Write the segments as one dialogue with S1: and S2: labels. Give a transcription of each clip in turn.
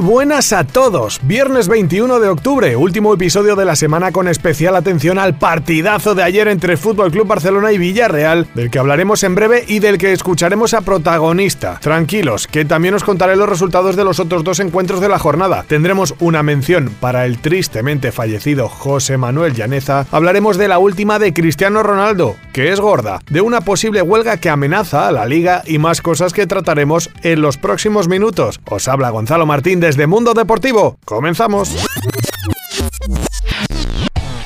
S1: Buenas a todos. Viernes 21 de octubre, último episodio de la semana con especial atención al partidazo de ayer entre Fútbol Club Barcelona y Villarreal, del que hablaremos en breve y del que escucharemos a protagonista. Tranquilos, que también os contaré los resultados de los otros dos encuentros de la jornada. Tendremos una mención para el tristemente fallecido José Manuel Llaneza. Hablaremos de la última de Cristiano Ronaldo, que es gorda, de una posible huelga que amenaza a la liga y más cosas que trataremos en los próximos minutos. Os habla Gonzalo Martín desde Mundo Deportivo. Comenzamos.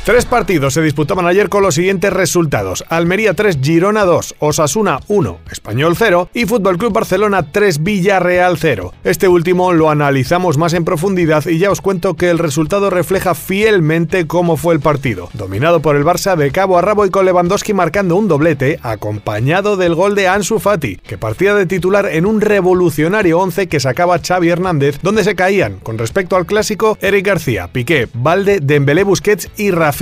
S1: Tres partidos se disputaban ayer con los siguientes resultados: Almería 3, Girona 2, Osasuna 1, Español 0 y Fútbol Club Barcelona 3, Villarreal 0. Este último lo analizamos más en profundidad y ya os cuento que el resultado refleja fielmente cómo fue el partido. Dominado por el Barça de cabo a rabo y con Lewandowski marcando un doblete, acompañado del gol de Ansu Fati, que partía de titular en un revolucionario 11 que sacaba Xavi Hernández, donde se caían, con respecto al clásico, Eric García, Piqué, Valde, Dembélé Busquets y Rafa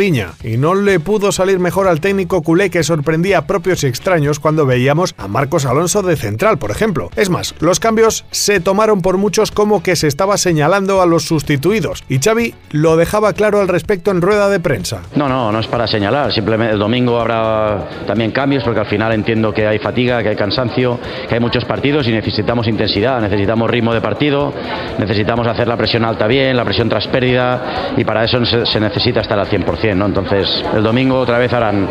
S1: Y no le pudo salir mejor al técnico culé que sorprendía a propios y extraños cuando veíamos a Marcos Alonso de central, por ejemplo. Es más, los cambios se tomaron por muchos como que se estaba señalando a los sustituidos, y Xavi lo dejaba claro al respecto en rueda de prensa.
S2: No, no, no es para señalar, simplemente el domingo habrá también cambios porque al final entiendo que hay fatiga, que hay cansancio, que hay muchos partidos y necesitamos intensidad, necesitamos ritmo de partido, necesitamos hacer la presión alta bien, la presión tras pérdida y para eso se necesita estar al 100%. Entonces, el domingo otra vez harán,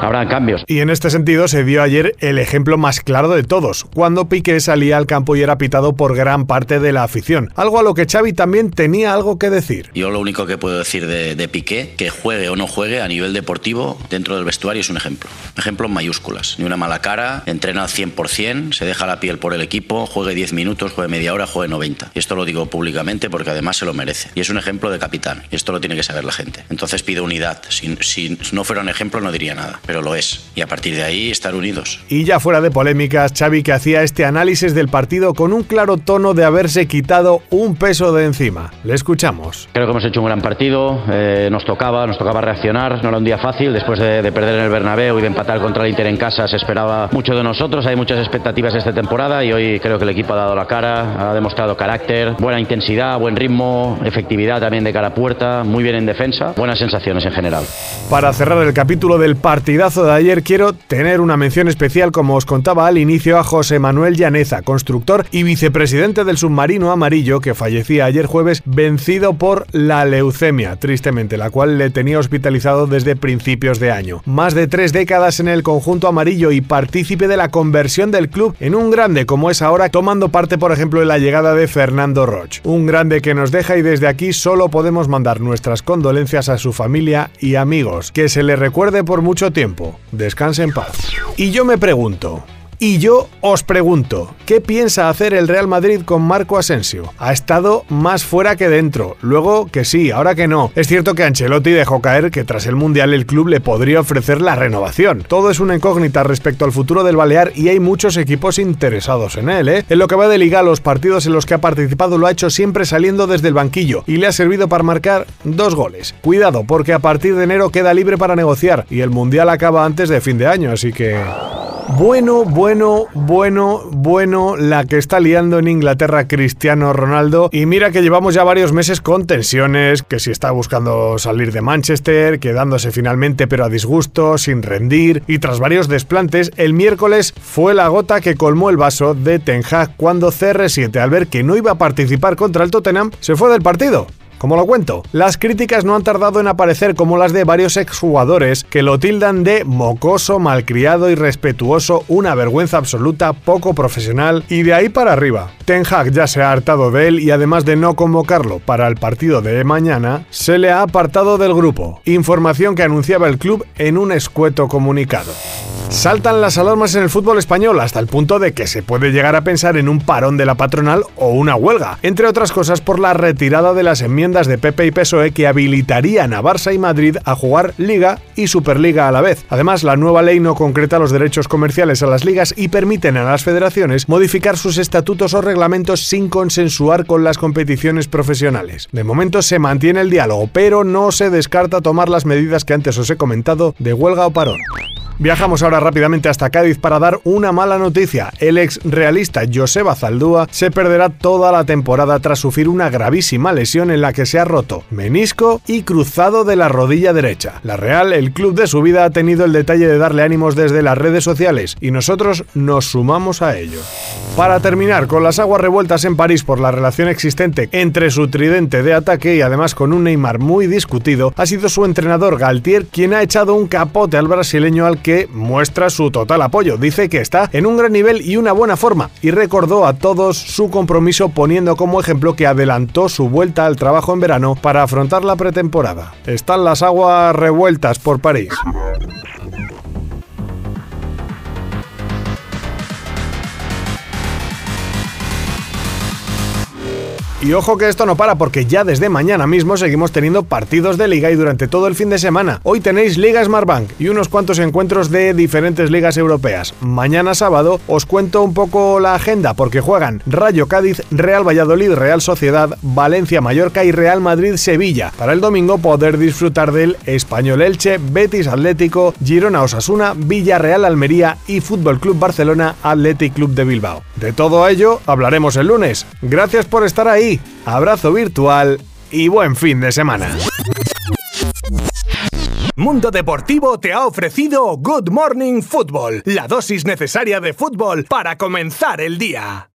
S2: habrán cambios.
S1: Y en este sentido se dio ayer el ejemplo más claro de todos, cuando Piqué salía al campo y era pitado por gran parte de la afición, algo a lo que Xavi también tenía algo que decir.
S3: Yo lo único que puedo decir de, de Piqué, que juegue o no juegue a nivel deportivo dentro del vestuario es un ejemplo. Ejemplo en mayúsculas, ni una mala cara, entrena al 100%, se deja la piel por el equipo, juegue 10 minutos, juegue media hora, juegue 90. Y esto lo digo públicamente porque además se lo merece. Y es un ejemplo de capitán, y esto lo tiene que saber la gente. Entonces pido unidad. Si, si, no fuera un ejemplo no diría nada, pero lo es. Y a partir de ahí estar unidos.
S1: Y ya fuera de polémicas, Xavi que hacía este análisis del partido con un claro tono de haberse quitado un peso de encima. Le escuchamos.
S2: Creo que hemos hecho un gran partido, eh, nos tocaba, nos tocaba reaccionar, no era un día fácil, después de, de, perder en el Bernabéu y de empatar contra el Inter en casa se esperaba mucho de nosotros, hay muchas expectativas esta temporada y hoy creo que el equipo ha dado la cara, ha demostrado carácter, buena intensidad, buen ritmo, efectividad también de cara a puerta, muy bien en defensa, buenas sensaciones en general.
S1: Para cerrar el capítulo del partidazo de ayer quiero tener una mención especial, como os contaba al inicio, a José Manuel Llaneza, constructor y vicepresidente del submarino amarillo que fallecía ayer jueves vencido por la leucemia, tristemente, la cual le tenía hospitalizado desde principios de año. Más de tres décadas en el conjunto amarillo y partícipe de la conversión del club en un grande como es ahora, tomando parte, por ejemplo, en la llegada de Fernando Roch. Un grande que nos deja y desde aquí solo podemos mandar nuestras condolencias a su familia y amigos. Que se le recuerde por mucho tiempo. Descanse en paz. Y yo me pregunto, y yo os pregunto, ¿qué piensa hacer el Real Madrid con Marco Asensio? Ha estado más fuera que dentro, luego que sí, ahora que no. Es cierto que Ancelotti dejó caer que tras el Mundial el club le podría ofrecer la renovación. Todo es una incógnita respecto al futuro del Balear y hay muchos equipos interesados en él, ¿eh? En lo que va de liga, los partidos en los que ha participado lo ha hecho siempre saliendo desde el banquillo y le ha servido para marcar dos goles. Cuidado, porque a partir de enero queda libre para negociar y el Mundial acaba antes de fin de año, así que... Bueno, bueno, bueno, bueno, la que está liando en Inglaterra Cristiano Ronaldo. Y mira que llevamos ya varios meses con tensiones, que si está buscando salir de Manchester, quedándose finalmente pero a disgusto, sin rendir. Y tras varios desplantes, el miércoles fue la gota que colmó el vaso de Ten cuando CR7, al ver que no iba a participar contra el Tottenham, se fue del partido. Como lo cuento, las críticas no han tardado en aparecer como las de varios exjugadores que lo tildan de mocoso, malcriado, irrespetuoso, una vergüenza absoluta, poco profesional y de ahí para arriba. Ten Hag ya se ha hartado de él y además de no convocarlo para el partido de mañana, se le ha apartado del grupo. Información que anunciaba el club en un escueto comunicado. Saltan las alarmas en el fútbol español hasta el punto de que se puede llegar a pensar en un parón de la patronal o una huelga, entre otras cosas por la retirada de las enmiendas de PP y PSOE que habilitarían a Barça y Madrid a jugar Liga y Superliga a la vez. Además, la nueva ley no concreta los derechos comerciales a las ligas y permiten a las federaciones modificar sus estatutos o reglamentos sin consensuar con las competiciones profesionales. De momento se mantiene el diálogo, pero no se descarta tomar las medidas que antes os he comentado de huelga o parón. Viajamos ahora rápidamente hasta Cádiz para dar una mala noticia. El ex realista Joseba Zaldúa se perderá toda la temporada tras sufrir una gravísima lesión en la que se ha roto menisco y cruzado de la rodilla derecha. La Real, el club de su vida, ha tenido el detalle de darle ánimos desde las redes sociales y nosotros nos sumamos a ello. Para terminar, con las aguas revueltas en París por la relación existente entre su tridente de ataque y además con un Neymar muy discutido, ha sido su entrenador Galtier quien ha echado un capote al brasileño al que muestra su total apoyo. Dice que está en un gran nivel y una buena forma y recordó a todos su compromiso poniendo como ejemplo que adelantó su vuelta al trabajo en verano para afrontar la pretemporada. Están las aguas revueltas por París. Y ojo que esto no para porque ya desde mañana mismo seguimos teniendo partidos de liga y durante todo el fin de semana. Hoy tenéis Liga Smartbank y unos cuantos encuentros de diferentes ligas europeas. Mañana sábado os cuento un poco la agenda porque juegan Rayo Cádiz, Real Valladolid, Real Sociedad, Valencia Mallorca y Real Madrid Sevilla. Para el domingo poder disfrutar del Español Elche, Betis Atlético, Girona Osasuna, Villarreal Almería y Fútbol Club Barcelona Athletic Club de Bilbao. De todo ello hablaremos el lunes. Gracias por estar ahí abrazo virtual y buen fin de semana.
S4: Mundo Deportivo te ha ofrecido Good Morning Football, la dosis necesaria de fútbol para comenzar el día.